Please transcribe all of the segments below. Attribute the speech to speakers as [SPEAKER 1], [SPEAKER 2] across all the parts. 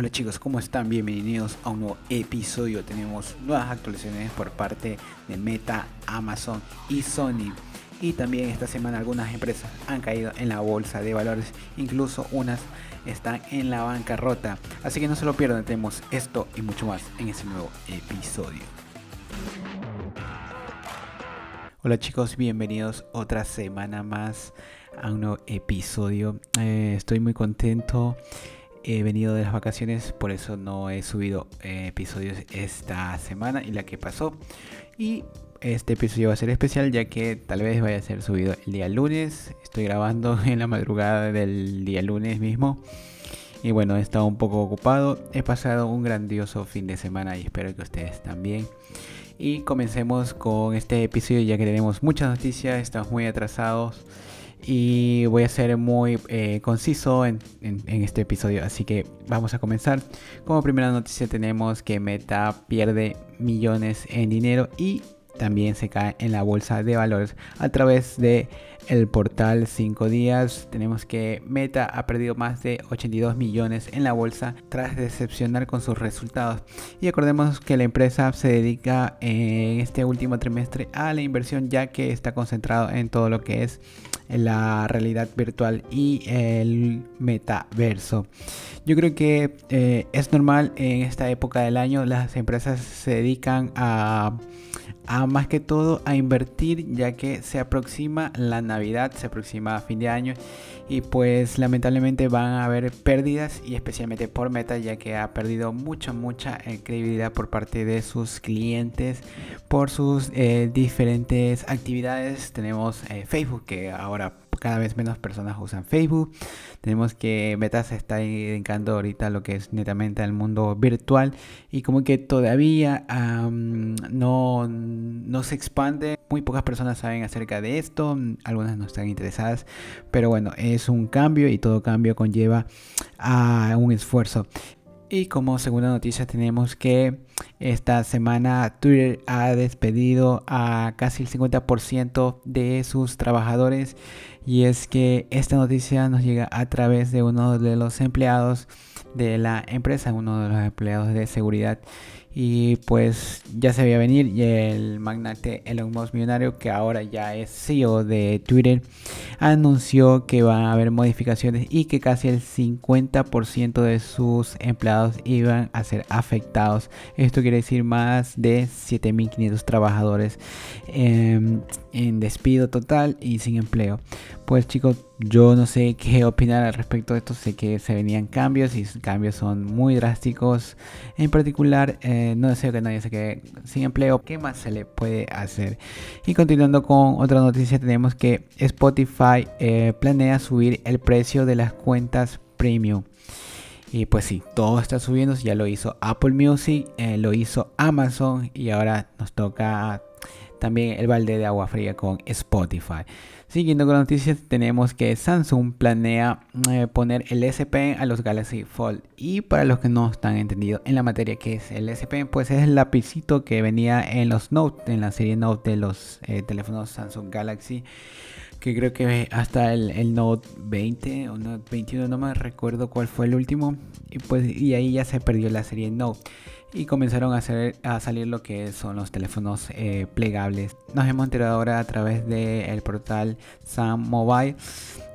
[SPEAKER 1] Hola chicos, ¿cómo están? Bienvenidos a un nuevo episodio. Tenemos nuevas actualizaciones por parte de Meta, Amazon y Sony. Y también esta semana algunas empresas han caído en la bolsa de valores, incluso unas están en la bancarrota. Así que no se lo pierdan, tenemos esto y mucho más en este nuevo episodio. Hola chicos, bienvenidos otra semana más a un nuevo episodio. Eh, estoy muy contento he venido de las vacaciones, por eso no he subido eh, episodios esta semana y la que pasó. Y este episodio va a ser especial ya que tal vez vaya a ser subido el día lunes. Estoy grabando en la madrugada del día lunes mismo. Y bueno, he estado un poco ocupado. He pasado un grandioso fin de semana y espero que ustedes también. Y comencemos con este episodio ya que tenemos muchas noticias, estamos muy atrasados y voy a ser muy eh, conciso en, este episodio, así que vamos a comenzar. Como primera noticia tenemos que Meta pierde millones en dinero y también se cae en la bolsa de valores a través de el portal 5 días. Tenemos que Meta ha perdido más de 82 millones en la bolsa tras decepcionar con sus resultados. Y acordemos que la empresa se dedica en este último trimestre a la inversión ya que está concentrado en todo lo que es la realidad virtual y el metaverso. Yo creo que eh, es normal en esta época del año las empresas se dedican a a más que todo a invertir ya que se aproxima la Navidad, se aproxima fin de año y pues lamentablemente van a haber pérdidas y especialmente por Meta ya que ha perdido mucha mucha eh, credibilidad por parte de sus clientes por sus eh, diferentes actividades. Tenemos eh, Facebook que ahora cada vez menos personas usan Facebook. Tenemos que Meta se está dedicando ahorita lo que es netamente al mundo virtual y como que todavía no, no se expande. Muy pocas personas saben acerca de esto, algunas no están interesadas, pero bueno, es un cambio y todo cambio conlleva a un esfuerzo. Y como segunda noticia tenemos que esta semana Twitter ha despedido a casi el 50% de sus trabajadores. Y es que esta noticia nos llega a través de uno de los empleados de la empresa, uno de los empleados de seguridad y pues ya se veía venir y el magnate Elon Musk millonario que ahora ya es CEO de Twitter anunció que va a haber modificaciones y que casi el 50% de sus empleados iban a ser afectados. Esto quiere decir más de 7500 trabajadores en despido total y sin empleo pues chicos yo no sé qué opinar al respecto de esto. Sé que se venían cambios y cambios son muy drásticos. En particular, eh, no deseo que nadie se quede sin empleo. ¿Qué más se le puede hacer? Y continuando con otra noticia, tenemos que Spotify eh, planea subir el precio de las cuentas premium. Y pues sí, todo está subiendo. Ya lo hizo Apple Music, eh, lo hizo Amazon y ahora nos toca también el balde de agua fría con Spotify. Siguiendo con noticias, tenemos que Samsung planea eh, poner el S Pen a los Galaxy Fold. Y para los que no están entendidos en la materia que es el S Pen, pues es el lapicito que venía en los Note, en la serie Note de los eh, teléfonos Samsung Galaxy. Que creo que hasta el, Note 20 o Note 21, no me recuerdo cuál fue el último. Y pues y ahí ya se perdió la serie Note y comenzaron a, salir lo que son los teléfonos eh, plegables. Nos hemos enterado ahora a través del portal Sam Mobile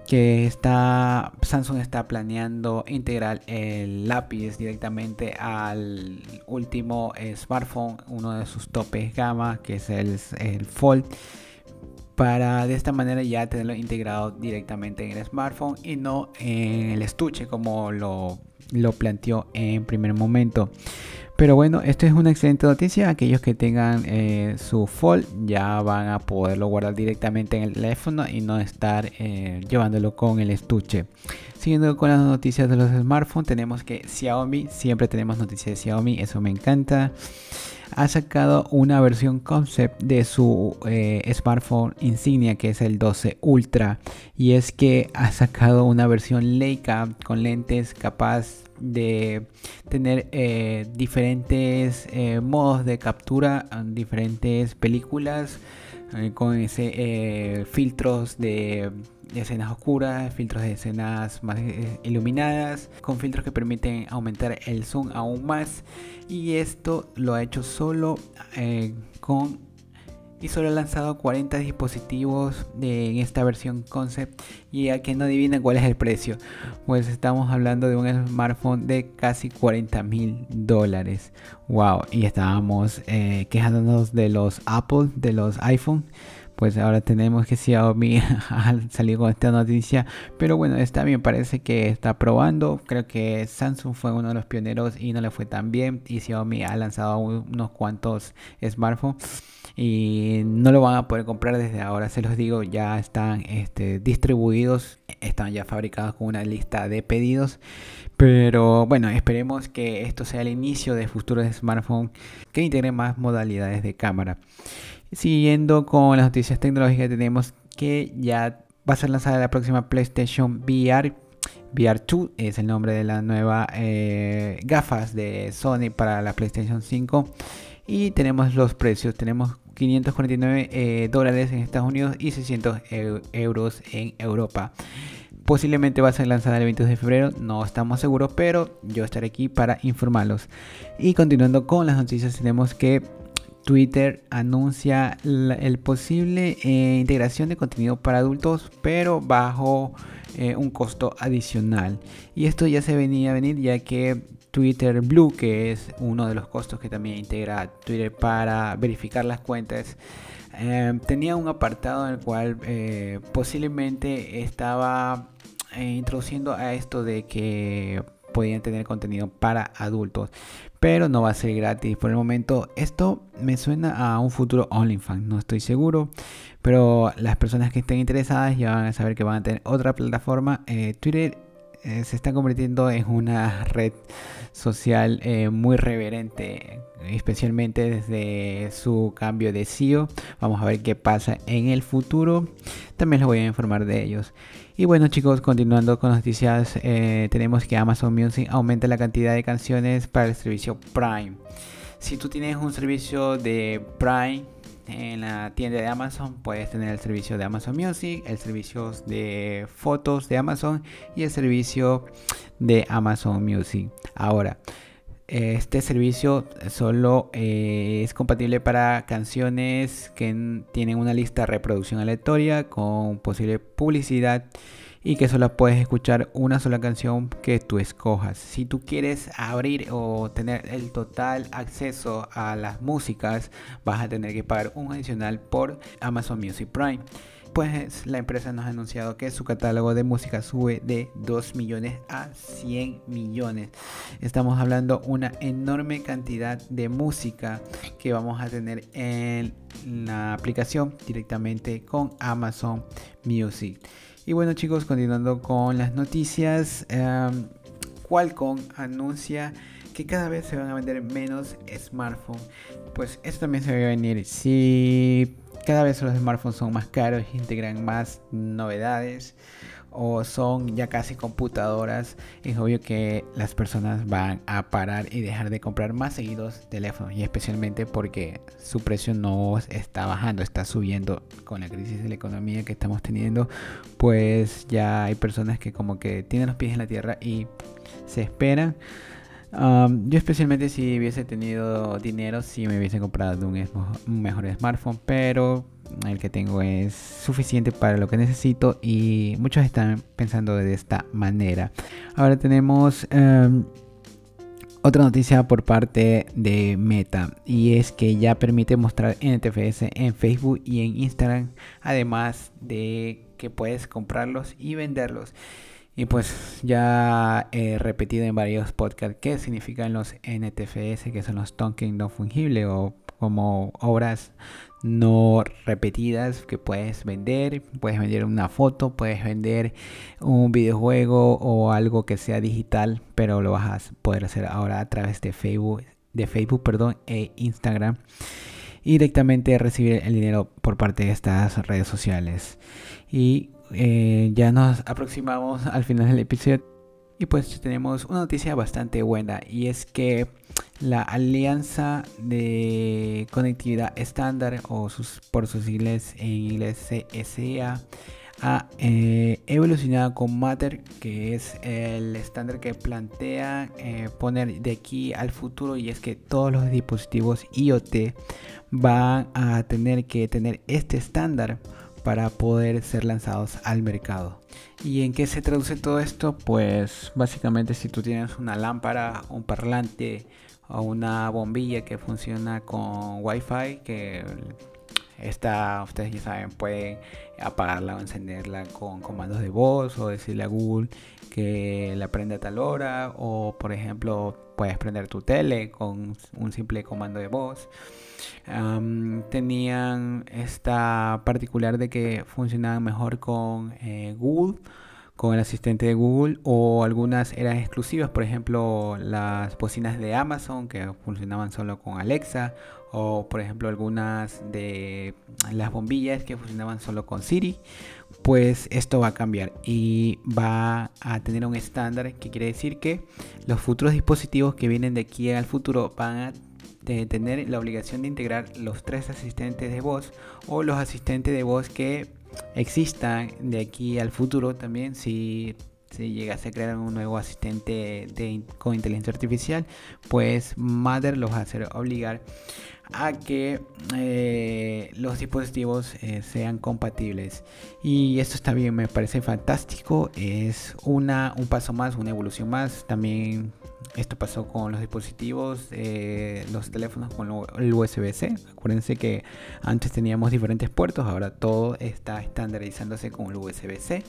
[SPEAKER 1] que está Samsung está planeando integrar el lápiz directamente al último eh, smartphone, uno de sus topes gama, que es el, el Fold para de esta manera ya tenerlo integrado directamente en el smartphone y no en el estuche como lo, lo planteó en primer momento. Pero bueno, esto es una excelente noticia. Aquellos que tengan eh, su Fold ya van a poderlo guardar directamente en el teléfono y no estar eh, llevándolo con el estuche. Siguiendo con las noticias de los smartphones, tenemos que Xiaomi, siempre tenemos noticias de Xiaomi, eso me encanta. Ha sacado una versión concept de su eh, smartphone insignia que es el 12 Ultra. Y es que ha sacado una versión Leica con lentes capaz de tener eh, diferentes eh, modos de captura, diferentes películas eh, con ese filtros de escenas oscuras, filtros de escenas más iluminadas, con filtros que permiten aumentar el zoom aún más. Y esto lo ha hecho solo con y solo ha lanzado 40 dispositivos en esta versión concept. Y a que no adivinen cuál es el precio. Pues estamos hablando de un smartphone de casi 40 mil dólares. Wow y estábamos eh, quejándonos de los Apple de los iPhone pues ahora tenemos que Xiaomi ha salido con esta noticia. Pero bueno, está bien, parece que está probando. Creo que Samsung fue uno de los pioneros y no le fue tan bien. Y Xiaomi ha lanzado unos cuantos smartphones y no lo van a poder comprar desde ahora, se los digo, ya están este, distribuidos, están ya fabricados con una lista de pedidos. Pero bueno, esperemos que esto sea el inicio de futuros smartphones que integren más modalidades de cámara. Siguiendo con las noticias tecnológicas, tenemos que ya va a ser lanzada la próxima PlayStation VR. VR2 es el nombre de la nueva eh, gafas de Sony para la PlayStation 5. Y tenemos los precios. Tenemos 549 eh, dólares en Estados Unidos y 600 euros en Europa. Posiblemente va a ser lanzada el 22 de febrero, no estamos seguros, pero yo estaré aquí para informarlos. Y continuando con las noticias, tenemos que Twitter anuncia la el posible eh, integración de contenido para adultos, pero bajo eh, un costo adicional. Y esto ya se venía a venir ya que Twitter Blue, que es uno de los costos que también integra Twitter para verificar las cuentas, eh, tenía un apartado en el cual posiblemente estaba introduciendo a esto de que podían tener contenido para adultos, pero no va a ser gratis por el momento. Esto me suena a un futuro OnlyFans, no estoy seguro, pero las personas que estén interesadas ya van a saber que van a tener otra plataforma. Twitter se está convirtiendo en una red social eh, muy reverente, especialmente desde su cambio de CEO. Vamos a ver qué pasa en el futuro. También les voy a informar de ellos. Y bueno chicos, continuando con noticias, eh, tenemos que Amazon Music aumenta la cantidad de canciones para el servicio Prime. Si tú tienes un servicio de Prime, en la tienda de Amazon puedes tener el servicio de Amazon Music, el servicio de fotos de Amazon y el servicio de Amazon Music. Ahora, este servicio solo eh, es compatible para canciones que tienen una lista de reproducción aleatoria con posible publicidad y que solo puedes escuchar una sola canción que tú escojas. Si tú quieres abrir o tener el total acceso a las músicas, vas a tener que pagar un adicional por Amazon Music Prime pues la empresa nos ha anunciado que su catálogo de música sube de 2 millones a 100 millones. Estamos hablando una enorme cantidad de música que vamos a tener en la aplicación directamente con Amazon Music. Y bueno chicos, continuando con las noticias, em, Qualcomm anuncia que cada vez se van a vender menos smartphones. Pues esto también se va a venir. Si cada vez los smartphones son más caros, integran más novedades o son ya casi computadoras, es obvio que las personas van a parar y dejar de comprar más seguidos teléfonos y especialmente porque su precio no está bajando, está subiendo con la crisis de la economía que estamos teniendo, pues ya hay personas que como que tienen los pies en la tierra y se esperan. Yo especialmente si hubiese tenido dinero, si me hubiese comprado un, mejor smartphone, pero el que tengo es suficiente para lo que necesito y muchos están pensando de esta manera. Ahora tenemos em, otra noticia por parte de Meta y es que ya permite mostrar NTFS en Facebook y en Instagram, además de que puedes comprarlos y venderlos. Y pues ya he repetido en varios podcasts qué significan los NTFS, que son los tokens no fungibles o como obras no repetidas que puedes vender. Puedes vender una foto, puedes vender un videojuego o algo que sea digital, pero lo vas a poder hacer ahora a través de Facebook, de Facebook perdón, e Instagram. Y directamente recibir el dinero por parte de estas redes sociales. Y eh, ya nos aproximamos al final del episodio y pues tenemos una noticia bastante buena y es que la Alianza de Conectividad Estándar o sus, por sus siglas en inglés CSA ha eh, evolucionado con Matter, que es el estándar que plantea eh, poner de aquí al futuro y es que todos los dispositivos IoT van a tener que tener este estándar para poder ser lanzados al mercado. ¿Y en qué se traduce todo esto? Pues básicamente si tú tienes una lámpara, un parlante o una bombilla que funciona con Wi-Fi, que esta, ustedes ya saben, pueden apagarla o encenderla con comandos de voz o decirle a Google que la prenda a tal hora o por ejemplo puedes prender tu tele con un simple comando de voz. tenían esta particular de que funcionaban mejor con eh, Google con el asistente de Google o algunas eran exclusivas, por ejemplo las bocinas de Amazon que funcionaban solo con Alexa o por ejemplo algunas de las bombillas que funcionaban solo con Siri, pues esto va a cambiar y va a tener un estándar que quiere decir que los futuros dispositivos que vienen de aquí al futuro van a tener la obligación de integrar los tres asistentes de voz o los asistentes de voz que existan de aquí al futuro también si si llegase a crear un nuevo asistente de, con inteligencia artificial, pues Mother los va a obligar a que eh, los dispositivos eh, sean compatibles. Y esto está bien me parece fantástico es una un paso más una evolución más también esto pasó con los dispositivos eh, los teléfonos con el USB-C acuérdense que antes teníamos diferentes puertos ahora todo está estandarizándose con el USB-C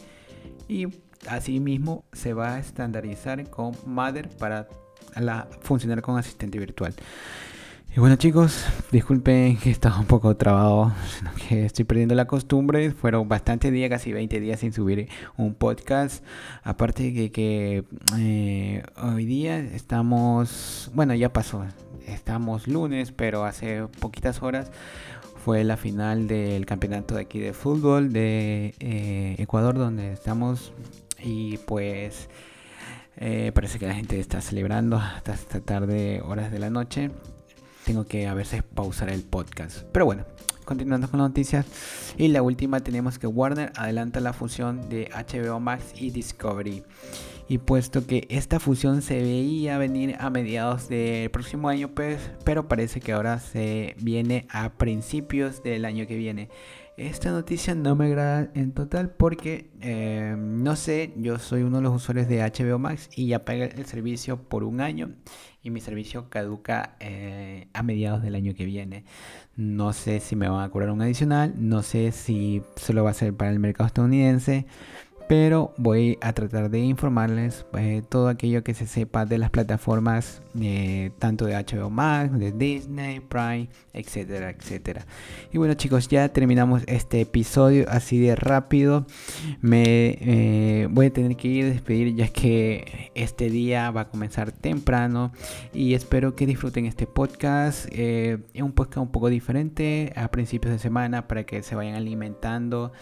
[SPEAKER 1] y asimismo se va a estandarizar con Mother para funcionar con asistente virtual y bueno chicos, disculpen que estaba un poco trabado, que estoy perdiendo la costumbre. Fueron bastantes días, casi 20 días sin subir un podcast. Aparte de que, eh, hoy día estamos, bueno ya pasó, estamos lunes, pero hace poquitas horas fue la final del campeonato de aquí de fútbol de eh, Ecuador donde estamos y pues... Eh, parece que la gente está celebrando hasta esta tarde, horas de la noche tengo que a veces pausar el podcast. Pero bueno, continuando con las noticias. Y la última tenemos que Warner adelanta la fusión de HBO Max y Discovery. Y puesto que esta fusión se veía venir a mediados del próximo año, pues, pero parece que ahora se viene a principios del año que viene. Esta noticia no me agrada en total porque eh, no sé, yo soy uno de los usuarios de HBO Max y ya pagué el servicio por un año y mi servicio caduca eh, a mediados del año que viene. No sé si me van a cobrar un adicional, no sé si solo va a ser para el mercado estadounidense pero voy a tratar de informarles eh, todo aquello que se sepa de las plataformas eh, tanto de HBO Max, de Disney, Prime, etcétera, etcétera. Y bueno chicos, ya terminamos este episodio así de rápido. Me eh, voy a tener que ir a despedir ya que este día va a comenzar temprano y espero que disfruten este podcast. Es un podcast un poco diferente a principios de semana para que se vayan alimentando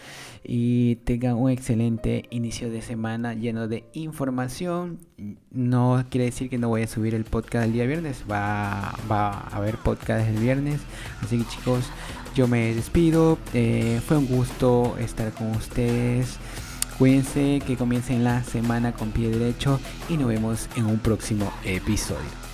[SPEAKER 1] y tengan un excelente inicio de semana lleno de información. No quiere decir que no voy a subir el podcast el día viernes, va, va a haber podcast el viernes. Así que chicos, yo me despido. Eh, fue un gusto estar con ustedes. Cuídense que comiencen la semana con pie derecho y nos vemos en un próximo episodio.